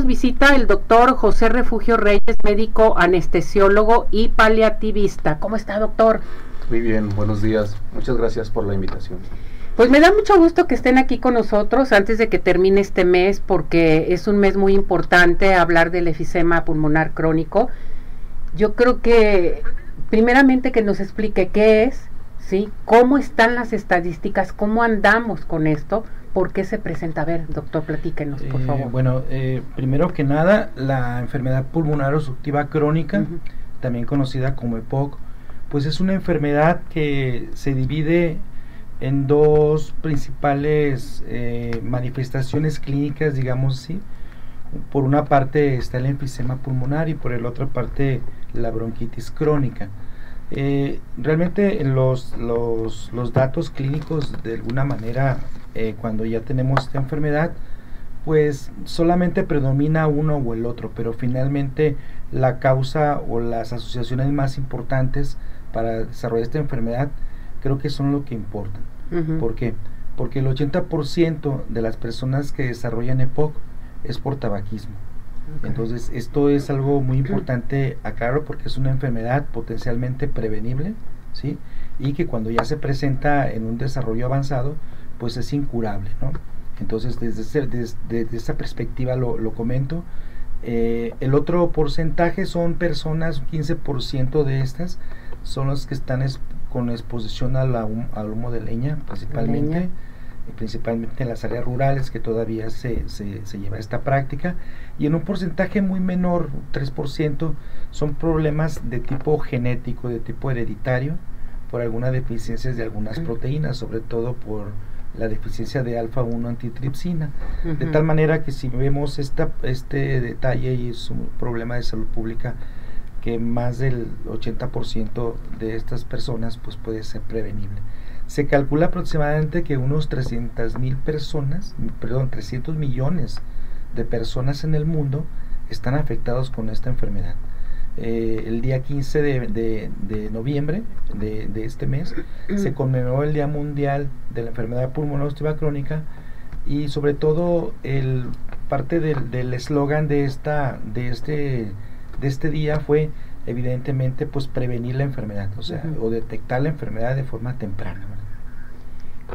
nos visita el doctor José Refugio Reyes, médico anestesiólogo y paliativista. ¿Cómo está, doctor? Muy bien, buenos días. Muchas gracias por la invitación. Pues me da mucho gusto que estén aquí con nosotros antes de que termine este mes, porque es un mes muy importante hablar del efisema pulmonar crónico. Yo creo que, primeramente, que nos explique qué es, ¿sí? ¿Cómo están las estadísticas? ¿Cómo andamos con esto? ¿Por qué se presenta? A ver, doctor, platíquenos, por Eh, favor. Bueno, eh, primero que nada, la enfermedad pulmonar obstructiva crónica, también conocida como EPOC, pues es una enfermedad que se divide en dos principales eh, manifestaciones clínicas, digamos así. Por una parte está el enfisema pulmonar y por la otra parte la bronquitis crónica. Eh, realmente los, los, los datos clínicos de alguna manera eh, cuando ya tenemos esta enfermedad pues solamente predomina uno o el otro, pero finalmente la causa o las asociaciones más importantes para desarrollar esta enfermedad creo que son lo que importan. ¿Por qué? Porque el 80% de las personas que desarrollan EPOC es por tabaquismo. Entonces, esto es algo muy importante aclarar porque es una enfermedad potencialmente prevenible, ¿sí? Y que cuando ya se presenta en un desarrollo avanzado, pues es incurable, ¿no? Entonces, desde, ese- des- desde esa perspectiva lo, lo comento. Eh, el otro porcentaje son personas, 15% de estas, son los que están es- con exposición a la hum- al humo de leña, principalmente Leña. Principalmente en las áreas rurales que todavía se, se, se lleva esta práctica y en un porcentaje muy menor, 3%, son problemas de tipo genético, de tipo hereditario, por algunas deficiencias de algunas proteínas, sobre todo por la deficiencia de alfa-1 antitripsina. De tal manera que si vemos esta, este detalle y es un problema de salud pública, que más del 80% de estas personas pues puede ser prevenible. Se calcula aproximadamente que unos 300 mil personas, perdón, 300 millones de personas en el mundo están afectados con esta enfermedad. Eh, el día 15 de, de- de noviembre de, de este mes se conmemoró el Día Mundial de la Enfermedad Pulmonar Obstructiva Crónica y sobre todo el parte del del eslogan de esta de este de este día fue evidentemente pues prevenir la enfermedad, o sea, o detectar la enfermedad de forma temprana.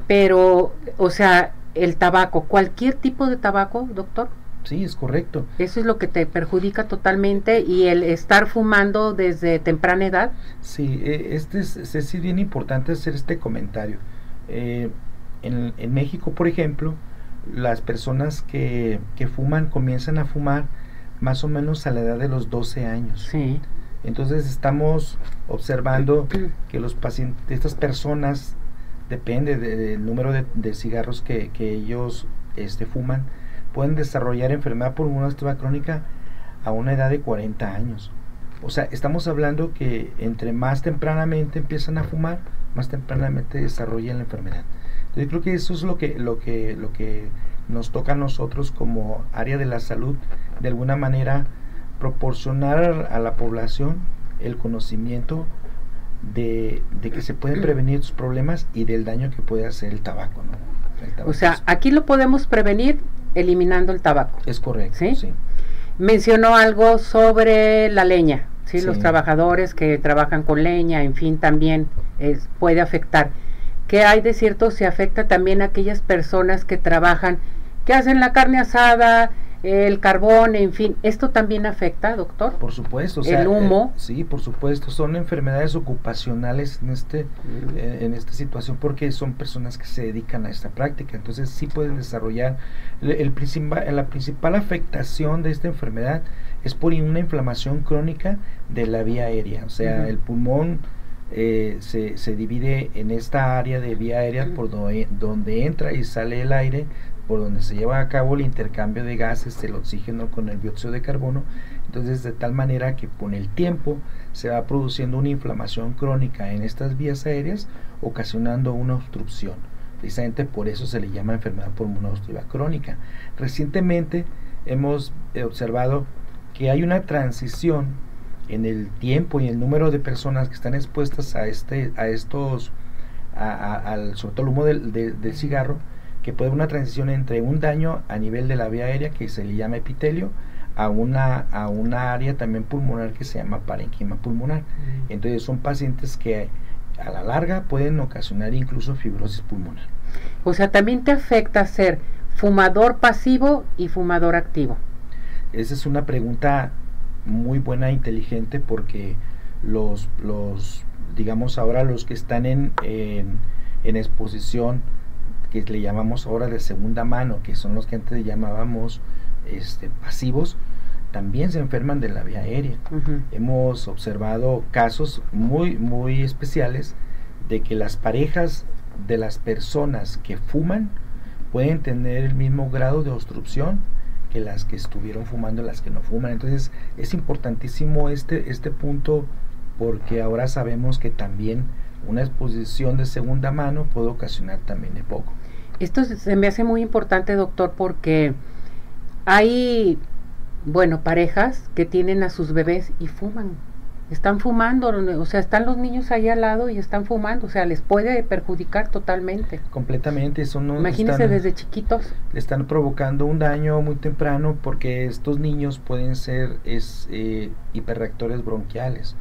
Pero, o sea, el tabaco, cualquier tipo de tabaco, doctor, Sí, es correcto. eso es lo que te perjudica totalmente y el estar fumando desde temprana edad. Sí, eh, este es, es, es bien importante hacer este comentario. Eh, en, en México, por ejemplo, las personas que, que fuman comienzan a fumar más o menos a la edad de los 12 años. Sí. Entonces estamos observando que los pacientes, estas personas, depende de- del número de, de cigarros que, ellos este, fuman, pueden desarrollar enfermedad pulmonar obstructiva crónica a una edad de 40 años. O sea, estamos hablando que entre más tempranamente empiezan a fumar, más tempranamente desarrollan la enfermedad. Yo creo que eso es lo que, lo que, lo que nos toca a nosotros como área de la salud, de alguna manera proporcionar a la población el conocimiento de, de que se pueden prevenir estos problemas y del daño que puede hacer el tabaco, ¿no? El O sea, aquí lo podemos prevenir eliminando el tabaco. es correcto, ¿sí? sí. Mencionó algo sobre la leña, ¿sí? Sí. Los trabajadores que trabajan con leña, en fin, también es, puede afectar. ¿Qué hay de cierto? Se afecta también a aquellas personas que trabajan, que hacen la carne asada, el carbón, en fin. ¿Esto también afecta, doctor? Por supuesto, o El sea, eh, humo. sí, por supuesto, son enfermedades ocupacionales en este eh, en esta situación porque son personas que se dedican a esta práctica, entonces sí pueden desarrollar el, el principal la principal afectación de esta enfermedad es por una inflamación crónica de la vía aérea, o sea, el pulmón eh, se, se divide en esta área de vía aérea por donde entra y sale el aire, por donde se lleva a cabo el intercambio de gases, el oxígeno con el dióxido de carbono, entonces de tal manera que con el tiempo se va produciendo una inflamación crónica en estas vías aéreas, ocasionando una obstrucción. Precisamente por eso se le llama enfermedad pulmonar obstructiva crónica. Recientemente hemos observado que hay una transición en el tiempo y el número de personas que están expuestas a este a estos a, al sobre todo el humo del, de- del cigarro que puede haber una transición entre un daño a nivel de la vía aérea que se le llama epitelio a una, a una área también pulmonar que se llama parenquima pulmonar. Entonces son pacientes que a la larga pueden ocasionar incluso fibrosis pulmonar. O sea, también te afecta ser fumador pasivo y fumador activo. Esa es una pregunta muy buena e inteligente porque los, los digamos ahora los que están en, en, en exposición que le llamamos ahora de segunda mano, que son los que antes llamábamos este, pasivos, también se enferman de la vía aérea. Hemos observado casos muy, muy especiales de que las parejas de las personas que fuman pueden tener el mismo grado de obstrucción que las que estuvieron fumando las que no fuman. Entonces es importantísimo este, este punto porque ahora sabemos que también una exposición de segunda mano puede ocasionar también EPOC. Esto se me hace muy importante, doctor, porque hay, bueno, parejas que tienen a sus bebés y fuman. Están fumando, o sea, están los niños ahí al lado y están fumando, o sea, les puede perjudicar totalmente. Completamente, eso no. Imagínense desde chiquitos. Le están provocando un daño muy temprano porque estos niños pueden ser es, eh, hiperreactores bronquiales.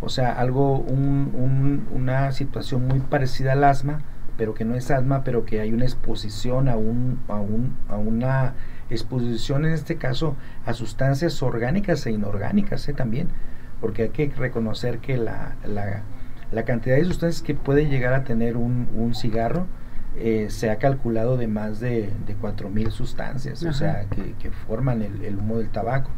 O sea, algo, un, un, una situación muy parecida al asma, pero que no es asma, pero que hay una exposición a, un, a, un, a una exposición en este caso a sustancias orgánicas e inorgánicas ¿eh? también, porque hay que reconocer que la, la, la, cantidad de sustancias que puede llegar a tener un, un cigarro eh, se ha calculado de más de, de 4.000 sustancias, o sea, que, que forman el, el humo del tabaco.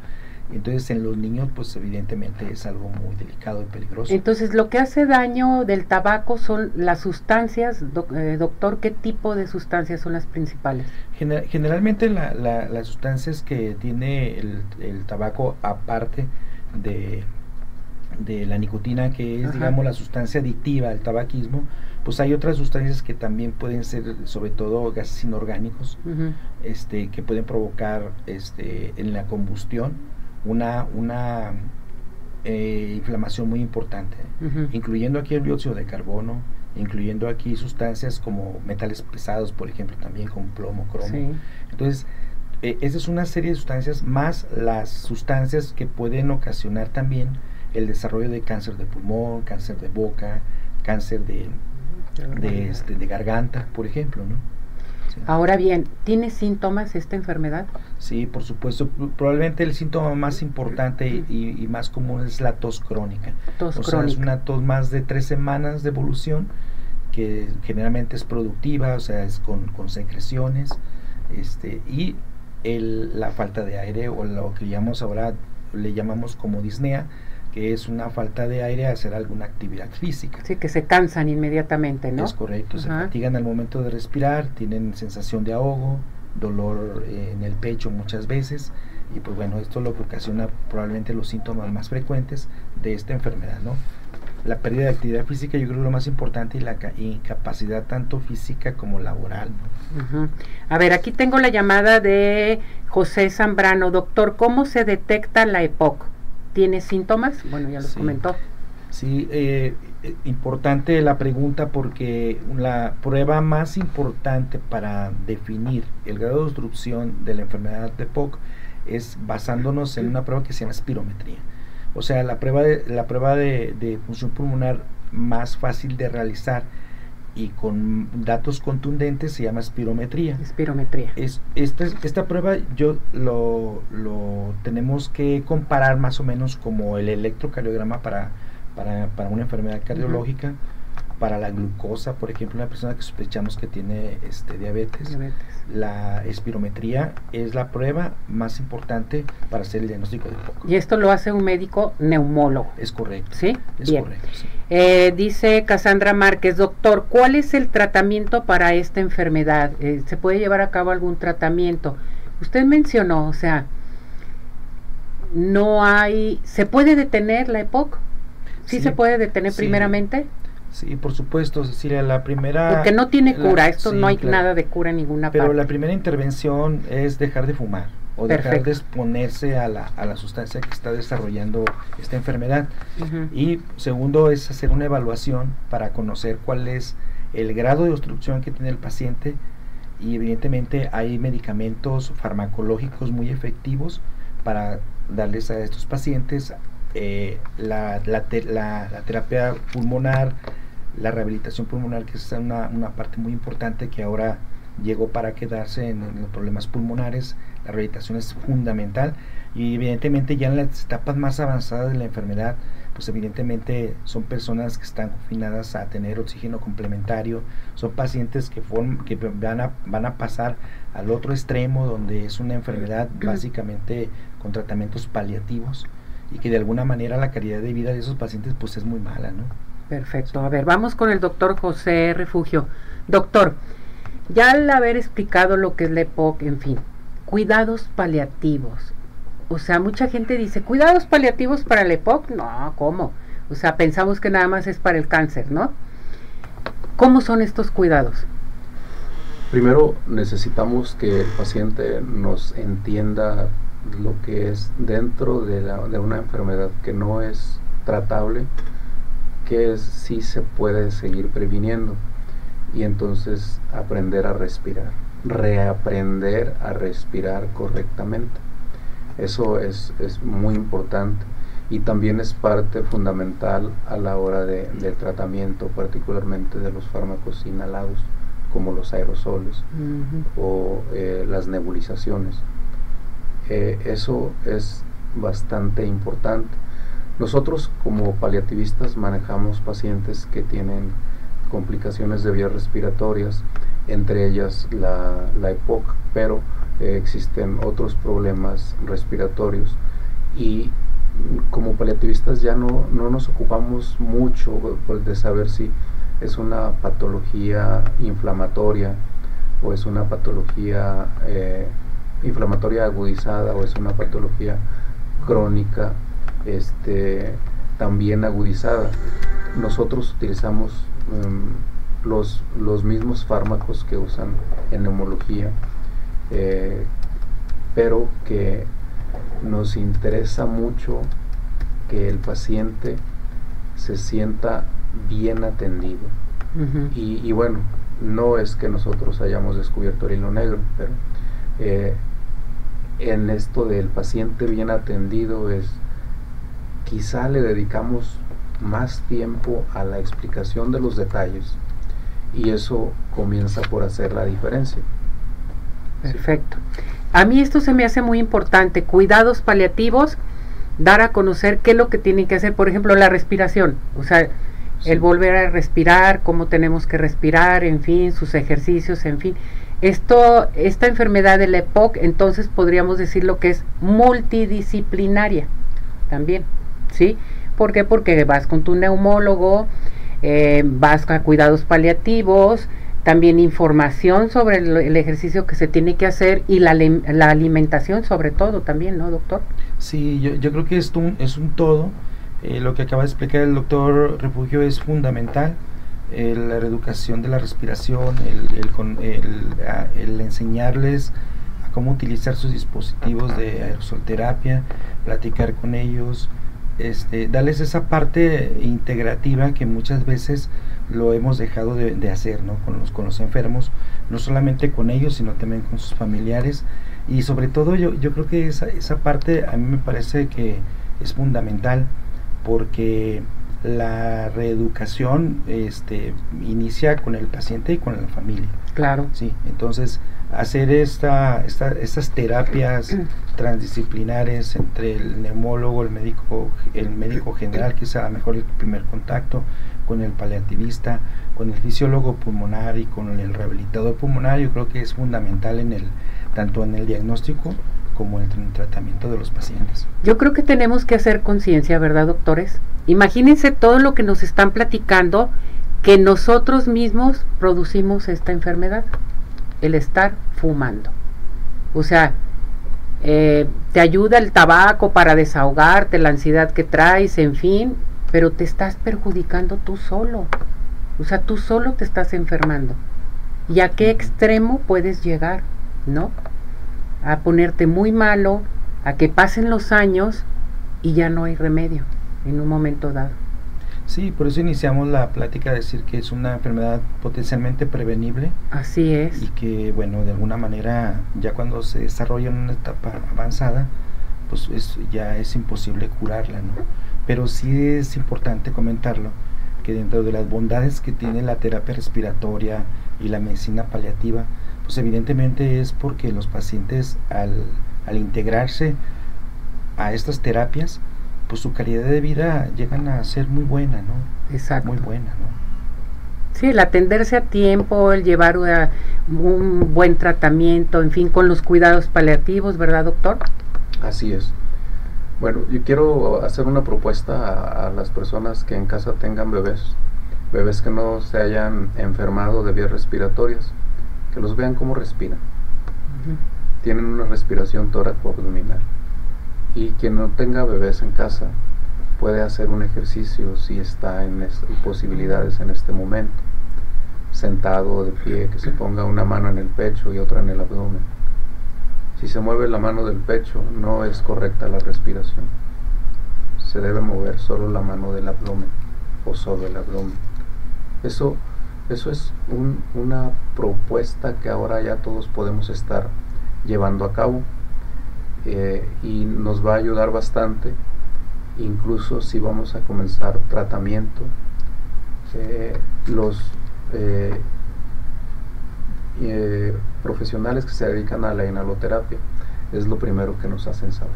Entonces en los niños pues evidentemente es algo muy delicado y peligroso. Entonces lo que hace daño del tabaco son las sustancias, eh, doctor, ¿qué tipo de sustancias son las principales? generalmente la, las sustancias que tiene el, tabaco aparte de, de la nicotina que es digamos la sustancia adictiva del tabaquismo, pues hay otras sustancias que también pueden ser sobre todo gases inorgánicos este que pueden provocar este en la combustión una, una eh, inflamación muy importante, incluyendo aquí el dióxido de carbono, incluyendo aquí sustancias como metales pesados, por ejemplo, también como plomo, cromo. Entonces, eh, esa es una serie de sustancias más las sustancias que pueden ocasionar también el desarrollo de cáncer de pulmón, cáncer de boca, cáncer de, de, este, de garganta, por ejemplo, ¿no? Ahora bien, ¿tiene síntomas esta enfermedad? Sí, por supuesto. Probablemente el síntoma más importante y, más común es la tos crónica. Tos o crónica. Sea, es una tos más de tres semanas de evolución que generalmente es productiva, o sea, es con, con secreciones, este, y el, la falta de aire o lo que llamamos ahora le llamamos como disnea, que es una falta de aire a hacer alguna actividad física. Sí, que se cansan inmediatamente, ¿no? Es correcto, se fatigan al momento de respirar, tienen sensación de ahogo, dolor eh, en el pecho muchas veces, y pues bueno, esto es lo que ocasiona probablemente los síntomas más frecuentes de esta enfermedad, ¿no? La pérdida de actividad física yo creo que es lo más importante y la incapacidad tanto física como laboral. ¿no? A ver, aquí tengo la llamada de José Zambrano. Doctor, ¿cómo se detecta la EPOC? Tiene síntomas? Bueno, ya los comentó. Sí, eh, eh, importante la pregunta porque la prueba más importante para definir el grado de obstrucción de la enfermedad de POC es basándonos en una prueba que se llama espirometría. O sea, la prueba de, la prueba de, de función pulmonar más fácil de realizar y con datos contundentes se llama espirometría. Espirometría. Es, esta, esta prueba yo lo, lo tenemos que comparar más o menos como el electrocardiograma para, para, para una enfermedad cardiológica para la glucosa, por ejemplo, una persona que sospechamos que tiene este, diabetes, la espirometría es la prueba más importante para hacer el diagnóstico de POC. Y esto lo hace un médico neumólogo. Es correcto. ¿Sí? Es correcto. Eh, dice Cassandra Márquez, doctor, ¿cuál es el tratamiento para esta enfermedad? Eh, ¿Se puede llevar a cabo algún tratamiento? Usted mencionó, o sea, no hay, ¿se puede detener la EPOC? ¿Sí, se puede detener primeramente? Sí, por supuesto, Cecilia, la primera... Porque no tiene cura, esto no hay nada de cura en ninguna Pero parte. la primera intervención es dejar de fumar o dejar de exponerse a la, a la sustancia que está desarrollando esta enfermedad. Y segundo es hacer una evaluación para conocer cuál es el grado de obstrucción que tiene el paciente. Y evidentemente hay medicamentos farmacológicos muy efectivos para darles a estos pacientes eh, la, la, terapia pulmonar, la rehabilitación pulmonar, que es una, una, parte muy importante que ahora llegó para quedarse en, los problemas pulmonares. La rehabilitación es fundamental y evidentemente ya en las etapas más avanzadas de la enfermedad, pues evidentemente son personas que están confinadas a tener oxígeno complementario, son pacientes que, que van, a, van a pasar al otro extremo donde es una enfermedad básicamente con tratamientos paliativos y que de alguna manera la calidad de vida de esos pacientes pues es muy mala, ¿no? Perfecto. A ver, vamos con el doctor José Refugio. Doctor, ya al haber explicado lo que es la EPOC, en fin, cuidados paliativos. O sea, mucha gente dice, cuidados paliativos para la EPOC. No, ¿cómo? O sea, pensamos que nada más es para el cáncer, ¿no? ¿Cómo son estos cuidados? Primero necesitamos que el paciente nos entienda lo que es dentro de, la, de una enfermedad que no es tratable, que sí se puede seguir previniendo y entonces aprender a respirar, reaprender a respirar correctamente. Eso es, es muy importante y también es parte fundamental a la hora de, del tratamiento, particularmente de los fármacos inhalados, como los aerosoles o eh, las nebulizaciones. Eh, eso es bastante importante. Nosotros como paliativistas manejamos pacientes que tienen complicaciones de vías respiratorias, entre ellas la, la EPOC, pero eh, existen otros problemas respiratorios y como paliativistas ya no, no nos ocupamos mucho pues, de saber si es una patología inflamatoria o es una patología eh, inflamatoria agudizada o es una patología crónica este, también agudizada. Nosotros utilizamos em, los, los mismos fármacos que usan en neumología, eh, pero que nos interesa mucho que el paciente se sienta bien atendido. y, bueno, no es que nosotros hayamos descubierto el hilo negro, pero eh, en esto del paciente bien atendido es quizá le dedicamos más tiempo a la explicación de los detalles y eso comienza por hacer la diferencia. Perfecto. A mí esto se me hace muy importante, cuidados paliativos, dar a conocer qué es lo que tienen que hacer, por ejemplo, la respiración, o sea, el volver a respirar, cómo tenemos que respirar, en fin, sus ejercicios, en fin. Esto, esta enfermedad de la EPOC, entonces podríamos decir lo que es multidisciplinaria también, ¿sí? ¿Por qué? Porque vas con tu neumólogo, eh, vas a cuidados paliativos, también información sobre el, ejercicio que se tiene que hacer y la, la, alimentación sobre todo también, ¿no, doctor? Sí, yo, creo que esto es un todo. Eh, lo que acaba de explicar el doctor Refugio es fundamental la reeducación de la respiración, el, enseñarles a cómo utilizar sus dispositivos de aerosolterapia, platicar con ellos, este, darles esa parte integrativa que muchas veces lo hemos dejado de, hacer ¿no? con, los, con los enfermos, no solamente con ellos, sino también con sus familiares. Y sobre todo yo, yo creo que esa, esa parte a mí me parece que es fundamental porque la reeducación este, inicia con el paciente y con la familia. Claro. Sí, entonces hacer esta, esta, estas terapias transdisciplinares entre el neumólogo, el médico, el médico general, que sea mejor el primer contacto, con el paliativista, con el fisiólogo pulmonar y con el rehabilitador pulmonar, yo creo que es fundamental en el, tanto en el diagnóstico como en el tratamiento de los pacientes. Yo creo que tenemos que hacer conciencia, ¿verdad, doctores? Imagínense todo lo que nos están platicando, que nosotros mismos producimos esta enfermedad, el estar fumando. O sea, eh, te ayuda el tabaco para desahogarte, la ansiedad que traes, en fin, pero te estás perjudicando tú solo. O sea, tú solo te estás enfermando. ¿Y a qué extremo puedes llegar? ¿No? a ponerte muy malo, a que pasen los años y ya no hay remedio en un momento dado. Sí, por eso iniciamos la plática a decir que es una enfermedad potencialmente prevenible. Así es. Y que, bueno, de alguna manera, ya cuando se desarrolla en una etapa avanzada, pues es, ya es imposible curarla, ¿no? Pero sí es importante comentarlo, que dentro de las bondades que tiene la terapia respiratoria y la medicina paliativa, pues evidentemente es porque los pacientes al, al integrarse a estas terapias, pues su calidad de vida llegan a ser muy buena, ¿no? Exacto. Muy buena, ¿no? Sí, el atenderse a tiempo, el llevar un buen tratamiento, en fin, con los cuidados paliativos, ¿verdad, doctor? Así es. Bueno, yo quiero hacer una propuesta a, las personas que en casa tengan bebés, bebés que no se hayan enfermado de vías respiratorias, que los vean cómo respiran. Tienen una respiración tóraco-abdominal. Y quien no tenga bebés en casa puede hacer un ejercicio si está en, posibilidades en este momento. Sentado o de pie, que se ponga una mano en el pecho y otra en el abdomen si se mueve la mano del pecho, no es correcta la respiración. Se debe mover solo la mano del abdomen o solo el abdomen. Eso, eso es una propuesta que ahora ya todos podemos estar llevando a cabo eh, y nos va a ayudar bastante, incluso si vamos a comenzar tratamiento. Eh, los eh, eh, profesionales que se dedican a la inhaloterapia. Es lo primero que nos hacen saber.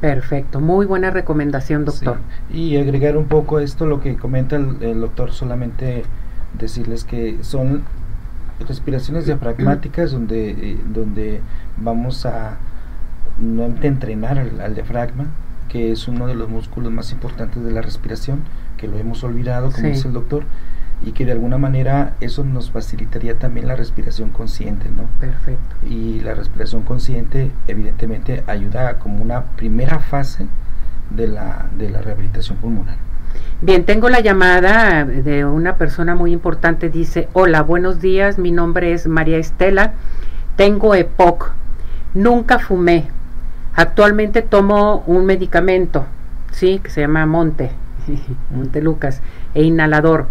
Perfecto, muy buena recomendación, doctor. Y agregar un poco esto, lo que comenta el, doctor, solamente decirles que son respiraciones diafragmáticas donde, eh, donde vamos a nuevamente entrenar al, diafragma, que es uno de los músculos más importantes de la respiración, que lo hemos olvidado, como dice el doctor, y que de alguna manera eso nos facilitaría también la respiración consciente, ¿no? Perfecto. Y la respiración consciente evidentemente ayuda como una primera fase de la, de la rehabilitación pulmonar. Bien, tengo la llamada de una persona muy importante, dice, hola, buenos días, mi nombre es María Estela, tengo EPOC, nunca fumé, actualmente tomo un medicamento, sí, que se llama Monte, Monte Lucas, e inhalador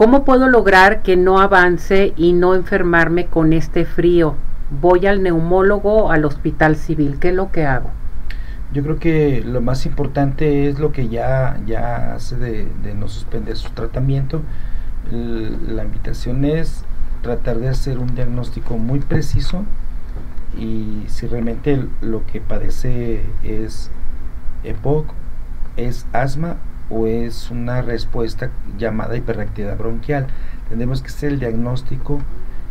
¿Cómo puedo lograr que no avance y no enfermarme con este frío? Voy al neumólogo al hospital civil. ¿Qué es lo que hago? Yo creo que lo más importante es lo que ya, ya hace de, no suspender su tratamiento. la invitación es tratar de hacer un diagnóstico muy preciso y si realmente lo que padece es EPOC, es asma o es una respuesta llamada hiperreactividad bronquial. Tendremos que hacer el diagnóstico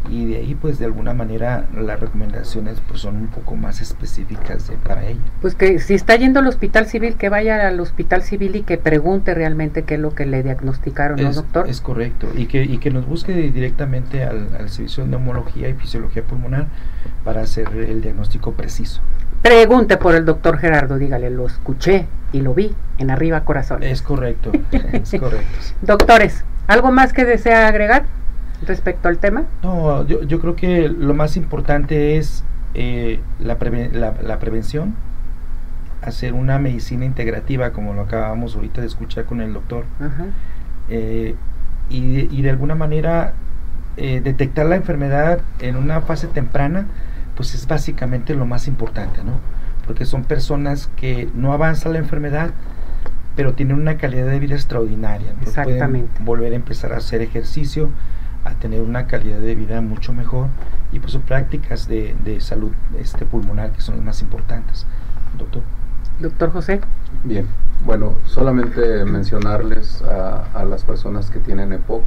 y de ahí pues de alguna manera las recomendaciones pues son un poco más específicas para ella. Pues que si está yendo al hospital civil, que vaya al hospital civil y que pregunte realmente qué es lo que le diagnosticaron, ¿no, doctor? Es correcto, y que, y que nos busque directamente al, al servicio de neumología y fisiología pulmonar para hacer el diagnóstico preciso. Pregunte por el doctor Gerardo, dígale, lo escuché y lo vi en Arriba Corazón. Es correcto, es correcto. Doctores, ¿algo más que desea agregar respecto al tema? No, yo, yo creo que lo más importante es eh, la, la, prevención, hacer una medicina integrativa, como lo acabamos ahorita de escuchar con el doctor, eh, y, y, de alguna manera eh, detectar la enfermedad en una fase temprana pues es básicamente lo más importante, ¿no? Porque son personas que no avanza la enfermedad, pero tienen una calidad de vida extraordinaria. Exactamente. Pueden volver a empezar a hacer ejercicio, a tener una calidad de vida mucho mejor y pues son prácticas de, salud este, pulmonar que son las más importantes. Doctor. Doctor José. Bien, bueno, solamente mencionarles a, a las personas que tienen EPOC,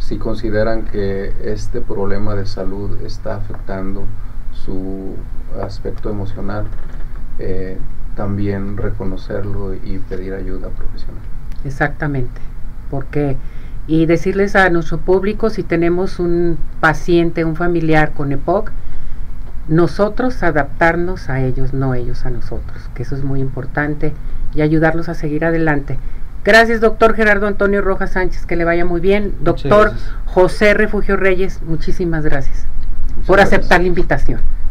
si consideran que este problema de salud está afectando su aspecto emocional, eh, también reconocerlo y pedir ayuda profesional. Exactamente, porque y decirles a nuestro público si tenemos un paciente, un familiar con EPOC, nosotros adaptarnos a ellos, no ellos a nosotros, que eso es muy importante y ayudarlos a seguir adelante. Gracias, doctor Gerardo Antonio Rojas Sánchez, que le vaya muy bien. Doctor José Refugio Reyes, muchísimas gracias por aceptar la invitación.